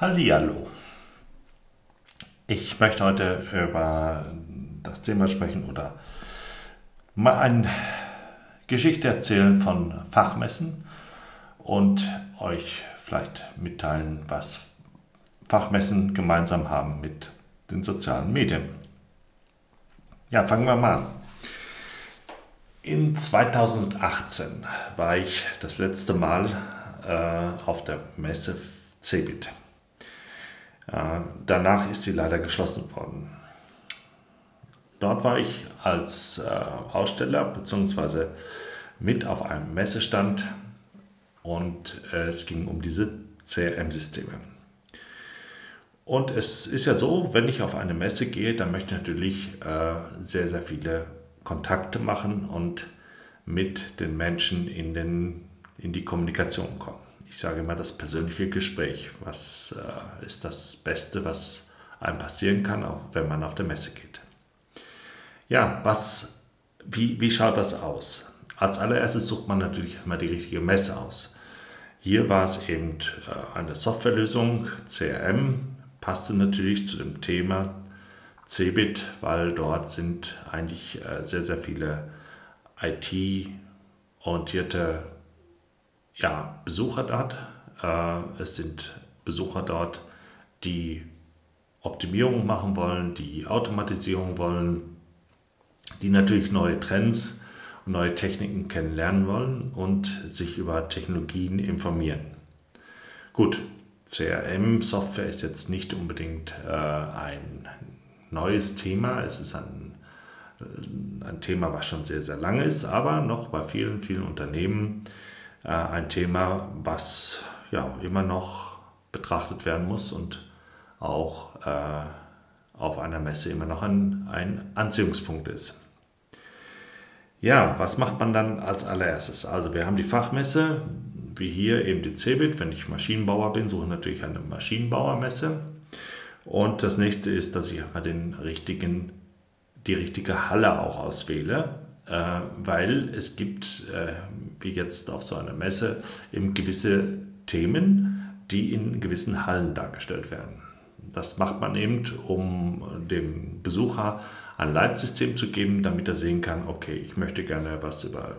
Hallihallo. Ich möchte heute über das Thema sprechen oder mal eine Geschichte erzählen von Fachmessen und euch vielleicht mitteilen, was Fachmessen gemeinsam haben mit den sozialen Medien. Ja, fangen wir mal an. In 2018 war ich das letzte Mal äh, auf der Messe Cebit. Äh, danach ist sie leider geschlossen worden. Dort war ich als äh, Aussteller bzw. mit auf einem Messestand und äh, es ging um diese CRM-Systeme. Und es ist ja so, wenn ich auf eine Messe gehe, dann möchte ich natürlich sehr, sehr viele Kontakte machen und mit den Menschen in, den, in die Kommunikation kommen ich sage immer, das persönliche Gespräch. Was äh, ist das Beste, was einem passieren kann, auch wenn man auf der Messe geht? Ja, was, wie, wie schaut das aus? Als allererstes sucht man natürlich immer die richtige Messe aus. Hier war es eben äh, eine Softwarelösung, CRM, passte natürlich zu dem Thema Cebit, weil dort sind eigentlich äh, sehr, sehr viele IT-orientierte ja, Besucher dort. Äh, es sind Besucher dort, die Optimierung machen wollen, die Automatisierung wollen, die natürlich neue Trends und neue Techniken kennenlernen wollen und sich über Technologien informieren. Gut, CRM-Software ist jetzt nicht unbedingt äh, ein neues Thema. Es ist ein, ein Thema, was schon sehr, sehr lange ist, aber noch bei vielen, vielen Unternehmen äh, ein Thema, was ja immer noch betrachtet werden muss und auch äh, auf einer Messe immer noch ein, ein Anziehungspunkt ist. Ja, was macht man dann als allererstes? Also wir haben die Fachmesse, wie hier eben die CeBIT. Wenn ich Maschinenbauer bin, suche ich natürlich eine Maschinenbauermesse. Und das nächste ist, dass ich den richtigen, die richtige Halle auch auswähle. Äh, weil es gibt, äh, wie jetzt auf so einer Messe, eben gewisse Themen, die in gewissen Hallen dargestellt werden. Das macht man eben, um dem Besucher ein Leitsystem zu geben, damit er sehen kann, okay, ich möchte gerne was über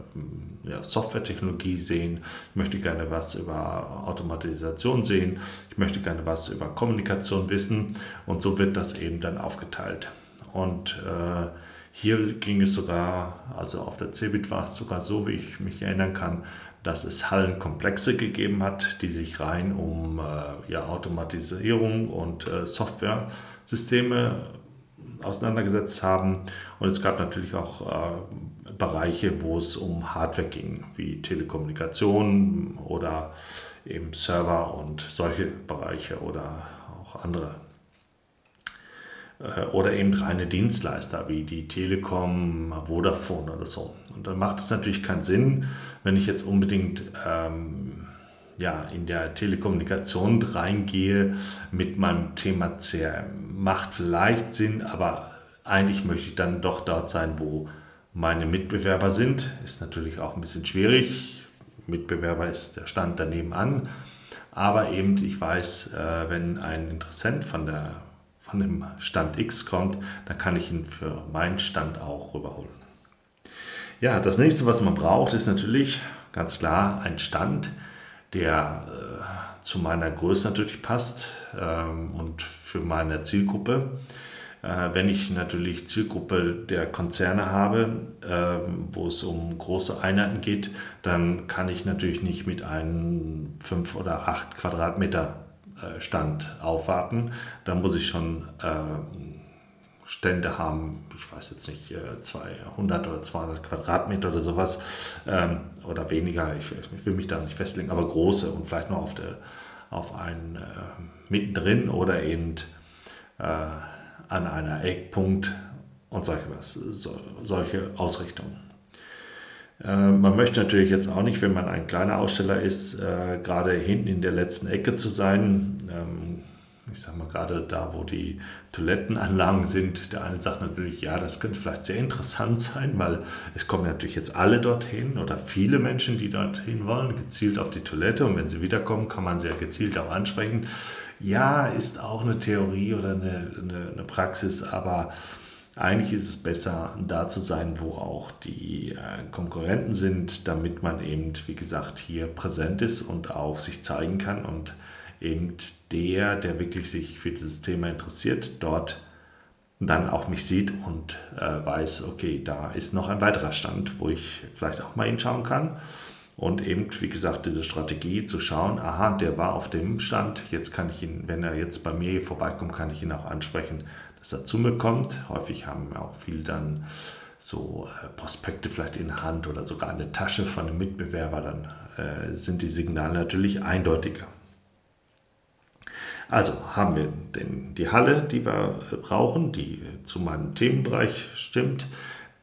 ja, Softwaretechnologie sehen, ich möchte gerne was über Automatisation sehen, ich möchte gerne was über Kommunikation wissen und so wird das eben dann aufgeteilt. Und äh, hier ging es sogar, also auf der CeBIT war es sogar so, wie ich mich erinnern kann, dass es Hallenkomplexe gegeben hat, die sich rein um äh, ja, Automatisierung und äh, Software-Systeme auseinandergesetzt haben. Und es gab natürlich auch äh, Bereiche, wo es um Hardware ging, wie Telekommunikation oder eben Server und solche Bereiche oder auch andere äh, oder eben reine Dienstleister wie die Telekom, Vodafone oder so. Und dann macht es natürlich keinen Sinn, wenn ich jetzt unbedingt ähm, ja, in der Telekommunikation reingehe mit meinem Thema CRM. Macht vielleicht Sinn, aber eigentlich möchte ich dann doch dort sein, wo meine Mitbewerber sind. Ist natürlich auch ein bisschen schwierig. Mitbewerber ist der Stand daneben an. Aber eben, ich weiß, äh, wenn ein Interessent von der von dem Stand X kommt, dann kann ich ihn für meinen Stand auch rüberholen. Ja, das nächste, was man braucht, ist natürlich ganz klar ein Stand, der äh, zu meiner Größe natürlich passt ähm, und für meine Zielgruppe. Äh, wenn ich natürlich Zielgruppe der Konzerne habe, äh, wo es um große Einheiten geht, dann kann ich natürlich nicht mit einem 5 oder 8 Quadratmeter äh, Stand aufwarten. Da muss ich schon äh, Stände haben, ich weiß jetzt nicht, 200 äh, oder 200 Quadratmeter oder sowas ähm, oder weniger, ich, ich, will mich da nicht festlegen, aber große und vielleicht noch auf, der, auf einen äh, mittendrin oder eben äh, an einer Eckpunkt und solche, was, so, solche Ausrichtungen. Äh, man möchte natürlich jetzt auch nicht, wenn man ein kleiner Aussteller ist, äh, gerade hinten in der letzten Ecke zu sein. Ähm, ich sage mal gerade da, wo die Toilettenanlagen sind, der eine sagt natürlich, ja, das könnte vielleicht sehr interessant sein, weil es kommen natürlich jetzt alle dorthin oder viele Menschen, die dorthin wollen, gezielt auf die Toilette und wenn sie wiederkommen, kann man sie ja gezielt auch ansprechen. Ja, ist auch eine Theorie oder eine, eine, eine Praxis, aber eigentlich ist es besser, da zu sein, wo auch die äh, Konkurrenten sind, damit man eben, wie gesagt, hier präsent ist und auch sich zeigen kann und eben der, der wirklich sich für dieses Thema interessiert, dort dann auch mich sieht und äh, weiß, okay, da ist noch ein weiterer Stand, wo ich vielleicht auch mal hinschauen kann. Und eben, wie gesagt, diese Strategie zu schauen, aha, der war auf dem Stand, jetzt kann ich ihn, wenn er jetzt bei mir vorbeikommt, kann ich ihn auch ansprechen, dass er zu mir kommt. Häufig haben auch viele dann so äh, Prospekte vielleicht in der Hand oder sogar eine Tasche von einem Mitbewerber, dann äh, sind die Signale natürlich eindeutiger. Also haben wir den, die Halle, die wir äh, brauchen, die zu meinem Themenbereich stimmt,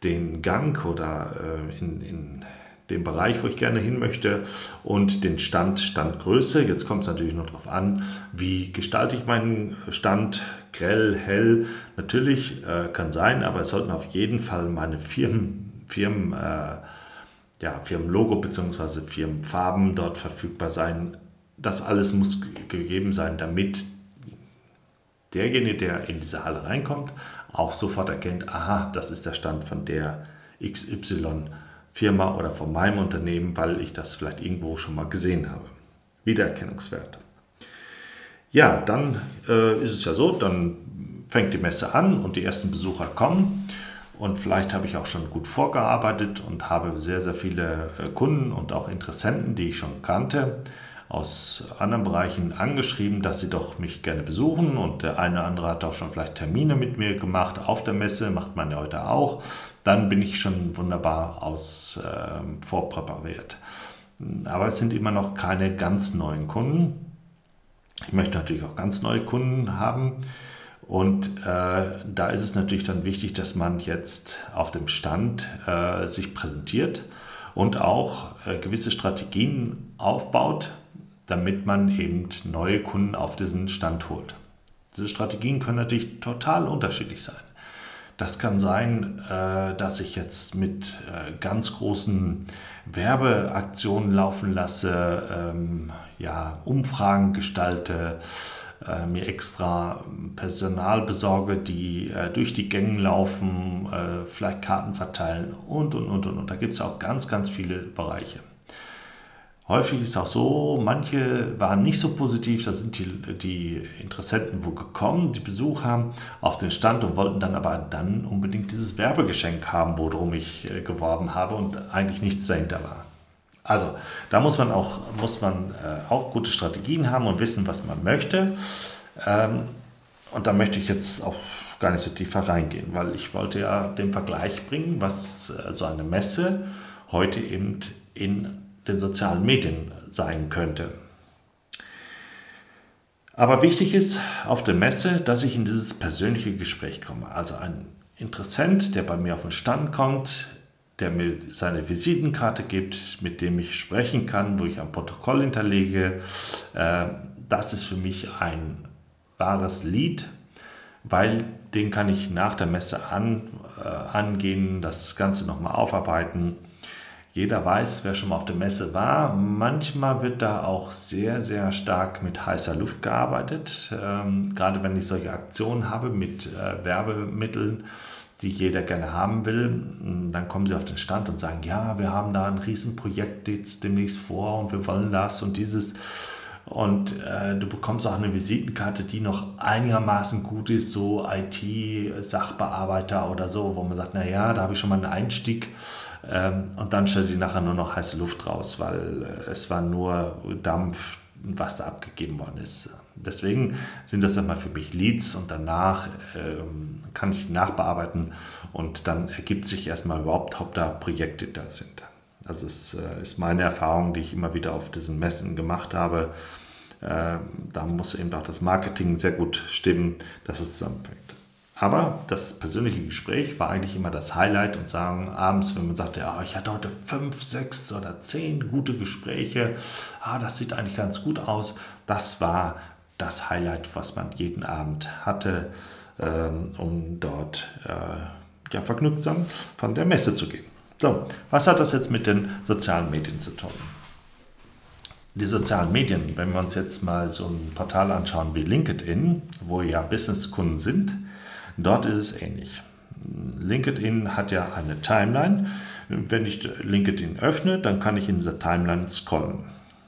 den Gang oder äh, in, in dem Bereich, wo ich gerne hin möchte und den Stand, Standgröße. Jetzt kommt es natürlich noch darauf an, wie gestalte ich meinen Stand, grell, hell. Natürlich äh, kann sein, aber es sollten auf jeden Fall meine Firmen, Firmen, äh, ja, Firmenlogo bzw. Firmenfarben dort verfügbar sein das alles muss gegeben sein, damit derjenige, der in diese Halle reinkommt, auch sofort erkennt, aha, das ist der Stand von der XY-Firma oder von meinem Unternehmen, weil ich das vielleicht irgendwo schon mal gesehen habe. Wiedererkennungswert. Ja, dann äh, ist es ja so, dann fängt die Messe an und die ersten Besucher kommen. Und vielleicht habe ich auch schon gut vorgearbeitet und habe sehr, sehr viele äh, Kunden und auch Interessenten, die ich schon kannte aus anderen Bereichen angeschrieben, dass sie doch mich gerne besuchen und der eine oder andere hat auch schon vielleicht Termine mit mir gemacht auf der Messe, macht man ja heute auch. Dann bin ich schon wunderbar aus äh, vorpräpariert. Aber es sind immer noch keine ganz neuen Kunden. Ich möchte natürlich auch ganz neue Kunden haben. Und äh, da ist es natürlich dann wichtig, dass man jetzt auf dem Stand äh, sich präsentiert und auch äh, gewisse Strategien aufbaut, damit man eben neue Kunden auf diesen Stand holt. Diese Strategien können natürlich total unterschiedlich sein. Das kann sein, äh, dass ich jetzt mit äh, ganz großen Werbeaktionen laufen lasse, ähm, ja, Umfragen gestalte, äh, mir extra Personal besorge, die durch die Gänge laufen, vielleicht Karten verteilen und, und, und, und. Und da gibt es auch ganz, ganz viele Bereiche. Häufig ist auch so, manche waren nicht so positiv, da sind die, die Interessenten wo gekommen, die Besuch haben auf den Stand und wollten dann aber dann unbedingt dieses Werbegeschenk haben, worum ich äh, geworben habe und eigentlich nichts dahinter war. Also da muss man auch, muss man, äh, auch gute Strategien haben und wissen, was man möchte. Ähm, und da möchte ich jetzt auch gar nicht so tiefer reingehen, weil ich wollte ja den Vergleich bringen, was äh, so eine Messe heute eben in den sozialen Medien sein könnte. Aber wichtig ist auf der Messe, dass ich in dieses persönliche Gespräch komme. Also ein Interessent, der bei mir auf den Stand kommt, der mir seine Visitenkarte gibt, mit dem ich sprechen kann, wo ich ein Protokoll hinterlege. Äh, das ist für mich ein wahres Lied, weil den kann ich nach der Messe an, äh, angehen, das Ganze nochmal aufarbeiten jeder weiß, wer schon mal auf der Messe war. Manchmal wird da auch sehr, sehr stark mit heißer Luft gearbeitet. Ähm, gerade wenn ich solche Aktionen habe mit äh, Werbemitteln, die jeder gerne haben will, dann kommen sie auf den Stand und sagen, ja, wir haben da ein Riesenprojekt jetzt demnächst vor und wir wollen das und dieses. Und äh, du bekommst auch eine Visitenkarte, die noch einigermaßen gut ist, so IT-Sachbearbeiter oder so, wo man sagt, naja, da habe ich schon mal einen Einstieg und dann stellt sich nachher nur noch heiße Luft raus, weil äh, es war nur Dampf, was abgegeben worden ist. Deswegen sind das immer für mich Leads und danach ähm, kann ich nachbearbeiten und dann ergibt sich erstmal überhaupt, ob da Projekte da sind. Also das äh, ist meine Erfahrung, die ich immer wieder auf diesen Messen gemacht habe. Äh, da muss eben auch das Marketing sehr gut stimmen, dass es zusammenfängt. Aber das persönliche Gespräch war eigentlich immer das Highlight und sagen abends, wenn man sagte, ja, ich hatte heute fünf, sechs oder zehn gute Gespräche, ah, das sieht eigentlich ganz gut aus. Das war das Highlight, was man jeden Abend hatte, ähm, um dort äh, ja, vergnügsam von der Messe zu gehen. So, was hat das jetzt mit den sozialen Medien zu tun? Die sozialen Medien, wenn wir uns jetzt mal so ein Portal anschauen wie LinkedIn, wo ja Businesskunden sind, dort ist es ähnlich. LinkedIn hat ja eine Timeline. Wenn ich LinkedIn öffne, dann kann ich in dieser Timeline scrollen.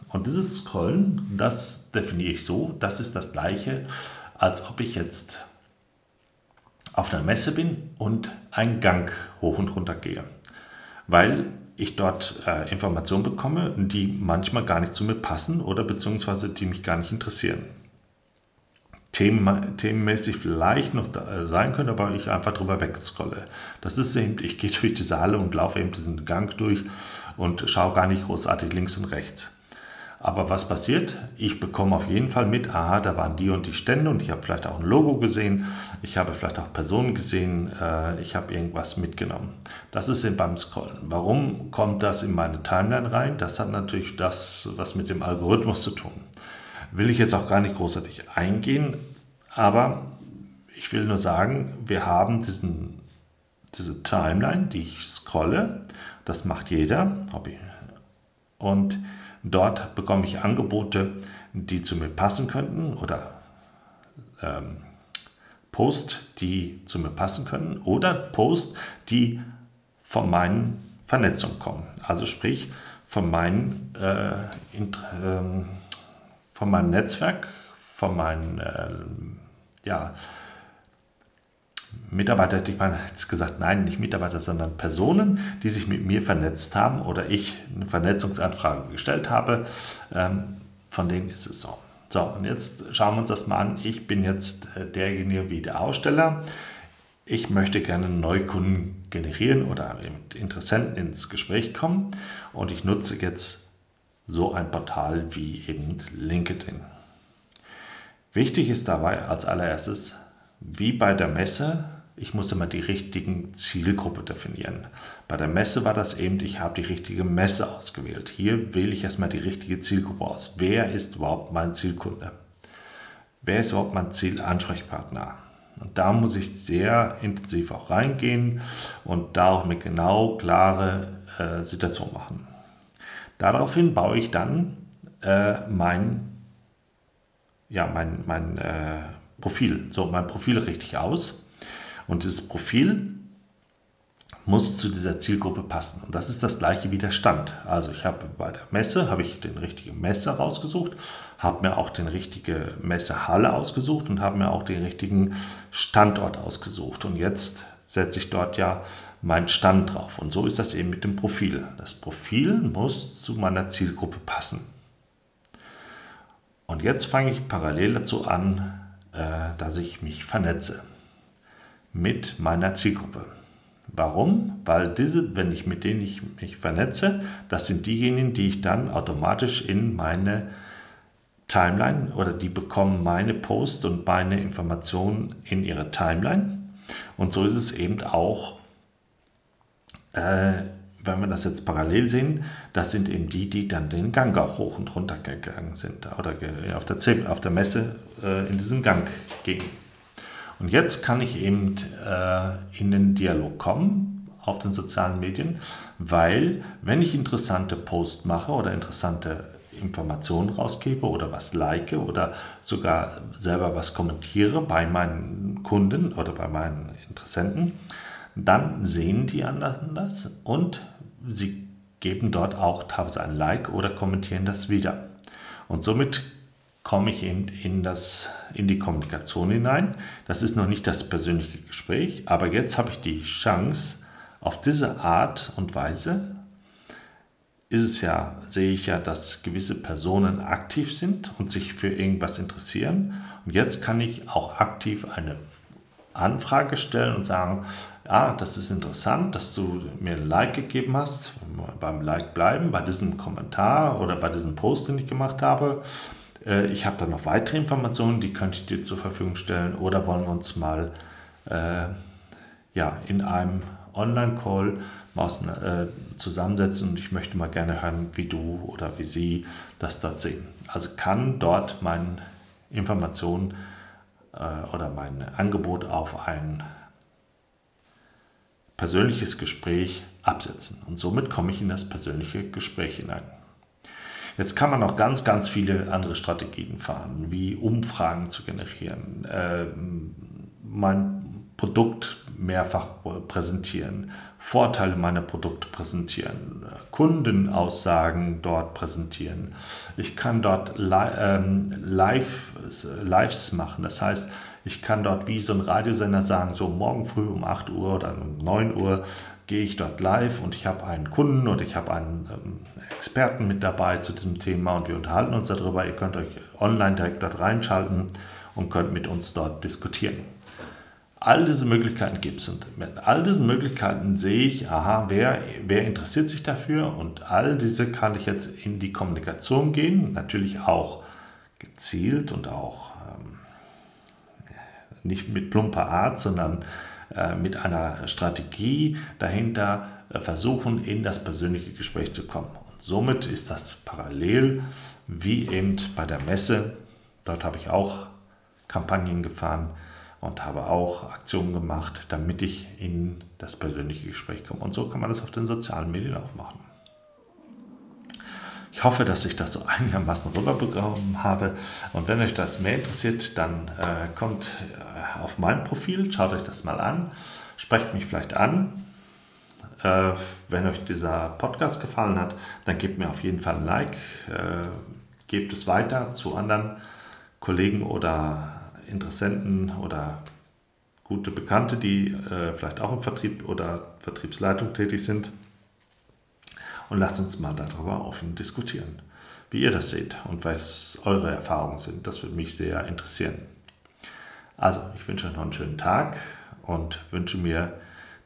Und dieses Scrollen, das definiere ich so, das ist das gleiche, als ob ich jetzt auf einer Messe bin und einen Gang hoch und runter gehe. Weil ich dort äh, Informationen bekomme, die manchmal gar nicht zu mir passen oder beziehungsweise die mich gar nicht interessieren. Themen, themenmäßig vielleicht noch da sein können, aber ich einfach drüber wegscrolle. Das ist eben, ich gehe durch die Saale und laufe eben diesen Gang durch und schaue gar nicht großartig links und rechts. Aber was passiert? Ich bekomme auf jeden Fall mit, aha, da waren die und die Stände und ich habe vielleicht auch ein Logo gesehen, ich habe vielleicht auch Personen gesehen, äh, ich habe irgendwas mitgenommen. Das ist eben beim Scrollen. Warum kommt das in meine Timeline rein? Das hat natürlich das, was mit dem Algorithmus zu tun. Will ich jetzt auch gar nicht großartig eingehen, aber ich will nur sagen, wir haben diesen, diese Timeline, die ich scrolle, das macht jeder, Hobby. Und Dort bekomme ich Angebote, die zu mir passen könnten oder ähm, Post, die zu mir passen können oder Post, die von meinen Vernetzungen kommen. Also sprich von, meinen, äh, in, äh, von meinem Netzwerk, von meinen äh, ja, Mitarbeiter, ich meine jetzt gesagt, nein, nicht Mitarbeiter, sondern Personen, die sich mit mir vernetzt haben oder ich eine Vernetzungsanfrage gestellt habe, ähm, von denen ist es so. So, und jetzt schauen wir uns das mal an. Ich bin jetzt äh, derjenige wie der Aussteller. Ich möchte gerne Neukunden generieren oder mit Interessenten ins Gespräch kommen und ich nutze jetzt so ein Portal wie eben LinkedIn. Wichtig ist dabei als allererstes, wie bei der Messe, ich muss immer die richtigen Zielgruppe definieren. Bei der Messe war das eben, ich habe die richtige Messe ausgewählt. Hier wähle ich erstmal die richtige Zielgruppe aus. Wer ist überhaupt mein Zielkunde? Wer ist überhaupt mein Zielansprechpartner? Und da muss ich sehr intensiv auch reingehen und da auch eine genau klare äh, Situation machen. Daraufhin baue ich dann äh, mein, ja, mein, mein äh, Profil, so mein Profil richtig aus. Und dieses Profil muss zu dieser Zielgruppe passen. Und das ist das gleiche wie der Stand. Also ich habe bei der Messe, habe ich den richtigen Messe rausgesucht, habe mir auch den richtige Messehalle ausgesucht und habe mir auch den richtigen Standort ausgesucht. Und jetzt setze ich dort ja meinen Stand drauf. Und so ist das eben mit dem Profil. Das Profil muss zu meiner Zielgruppe passen. Und jetzt fange ich parallel dazu an, äh, dass ich mich vernetze mit meiner Zielgruppe. Warum? Weil diese, wenn ich mit denen ich mich vernetze, das sind diejenigen, die ich dann automatisch in meine Timeline oder die bekommen meine Post und meine Informationen in ihre Timeline. Und so ist es eben auch äh, wenn wir das jetzt parallel sehen, das sind eben die, die dann den Gang auch hoch und runter gegangen sind oder auf der, auf der Messe äh, in diesen Gang gehen. Und jetzt kann ich eben äh, in den Dialog kommen auf den sozialen Medien, weil wenn ich interessante Posts mache oder interessante Informationen rausgebe oder was like oder sogar selber was kommentiere bei meinen Kunden oder bei meinen Interessenten, dann sehen die anderen das und sie geben dort auch teilweise ein Like oder kommentieren das wieder. Und somit komme ich eben in, das, in die Kommunikation hinein. Das ist noch nicht das persönliche Gespräch, aber jetzt habe ich die Chance, auf diese Art und Weise ist es ja, sehe ich ja, dass gewisse Personen aktiv sind und sich für irgendwas interessieren. Und jetzt kann ich auch aktiv eine Anfrage stellen und sagen, ja, das ist interessant, dass du mir ein Like gegeben hast, beim Like bleiben, bei diesem Kommentar oder bei diesem Post, den ich gemacht habe. Äh, ich habe da noch weitere Informationen, die könnte ich dir zur Verfügung stellen oder wollen wir uns mal äh, ja, in einem Online-Call äh, zusammensetzen und ich möchte mal gerne hören, wie du oder wie sie das dort sehen. Also kann dort mein Information äh, oder mein Angebot auf ein persönliches Gespräch absetzen. Und somit komme ich in das persönliche Gespräch hinein. Jetzt kann man noch ganz, ganz viele andere Strategien fahren, wie Umfragen zu generieren, äh, mein Produkt mehrfach präsentieren, Vorteile meiner Produkte präsentieren, Kundenaussagen dort präsentieren. Ich kann dort ähm, live, Lives machen, das heißt, ich kann dort wie so ein Radiosender sagen, so morgen früh um 8 Uhr oder um 9 Uhr gehe ich dort live und ich habe einen Kunden und ich habe einen ähm, Experten mit dabei zu diesem Thema und wir unterhalten uns darüber. Ihr könnt euch online direkt dort reinschalten und könnt mit uns dort diskutieren. All diese Möglichkeiten gibt es und mit all diesen Möglichkeiten sehe ich, aha, wer, wer interessiert sich dafür und all diese kann ich jetzt in die Kommunikation gehen, natürlich auch gezielt und auch nicht mit plumper Art, sondern äh, mit einer Strategie dahinter äh, versuchen, in das persönliche Gespräch zu kommen. Und somit ist das parallel wie eben bei der Messe. Dort habe ich auch Kampagnen gefahren und habe auch Aktionen gemacht, damit ich in das persönliche Gespräch komme. Und so kann man das auf den sozialen Medien auch machen. Ich hoffe, dass ich das so einigermaßen rüberbekommen habe. Und wenn euch das mehr interessiert, dann äh, kommt äh, auf mein Profil, schaut euch das mal an, sprecht mich vielleicht an. Äh, wenn euch dieser Podcast gefallen hat, dann gebt mir auf jeden Fall ein Like, äh, gebt es weiter zu anderen Kollegen oder Interessenten oder gute Bekannte, die äh, vielleicht auch im Vertrieb oder Vertriebsleitung tätig sind und lasst uns mal darüber offen diskutieren, wie ihr das seht und was eure Erfahrungen sind. Das würde mich sehr interessieren. Also, ich wünsche euch noch einen schönen Tag und wünsche mir,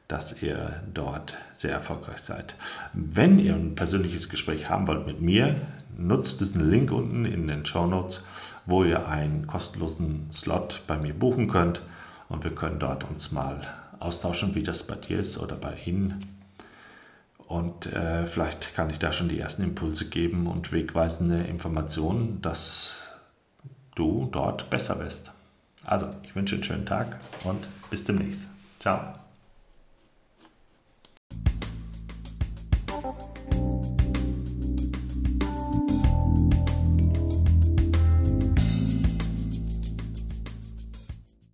dass ihr dort sehr erfolgreich seid. Wenn ihr ein persönliches Gespräch haben wollt mit mir, nutzt diesen Link unten in den Show Notes, wo ihr einen kostenlosen Slot bei mir buchen könnt und wir können dort uns mal austauschen, wie das bei dir ist oder bei Ihnen und äh, vielleicht kann ich da schon die ersten Impulse geben und wegweisende Informationen, dass du dort besser wirst. Also, ich wünsche einen schönen Tag und bis demnächst. Ciao.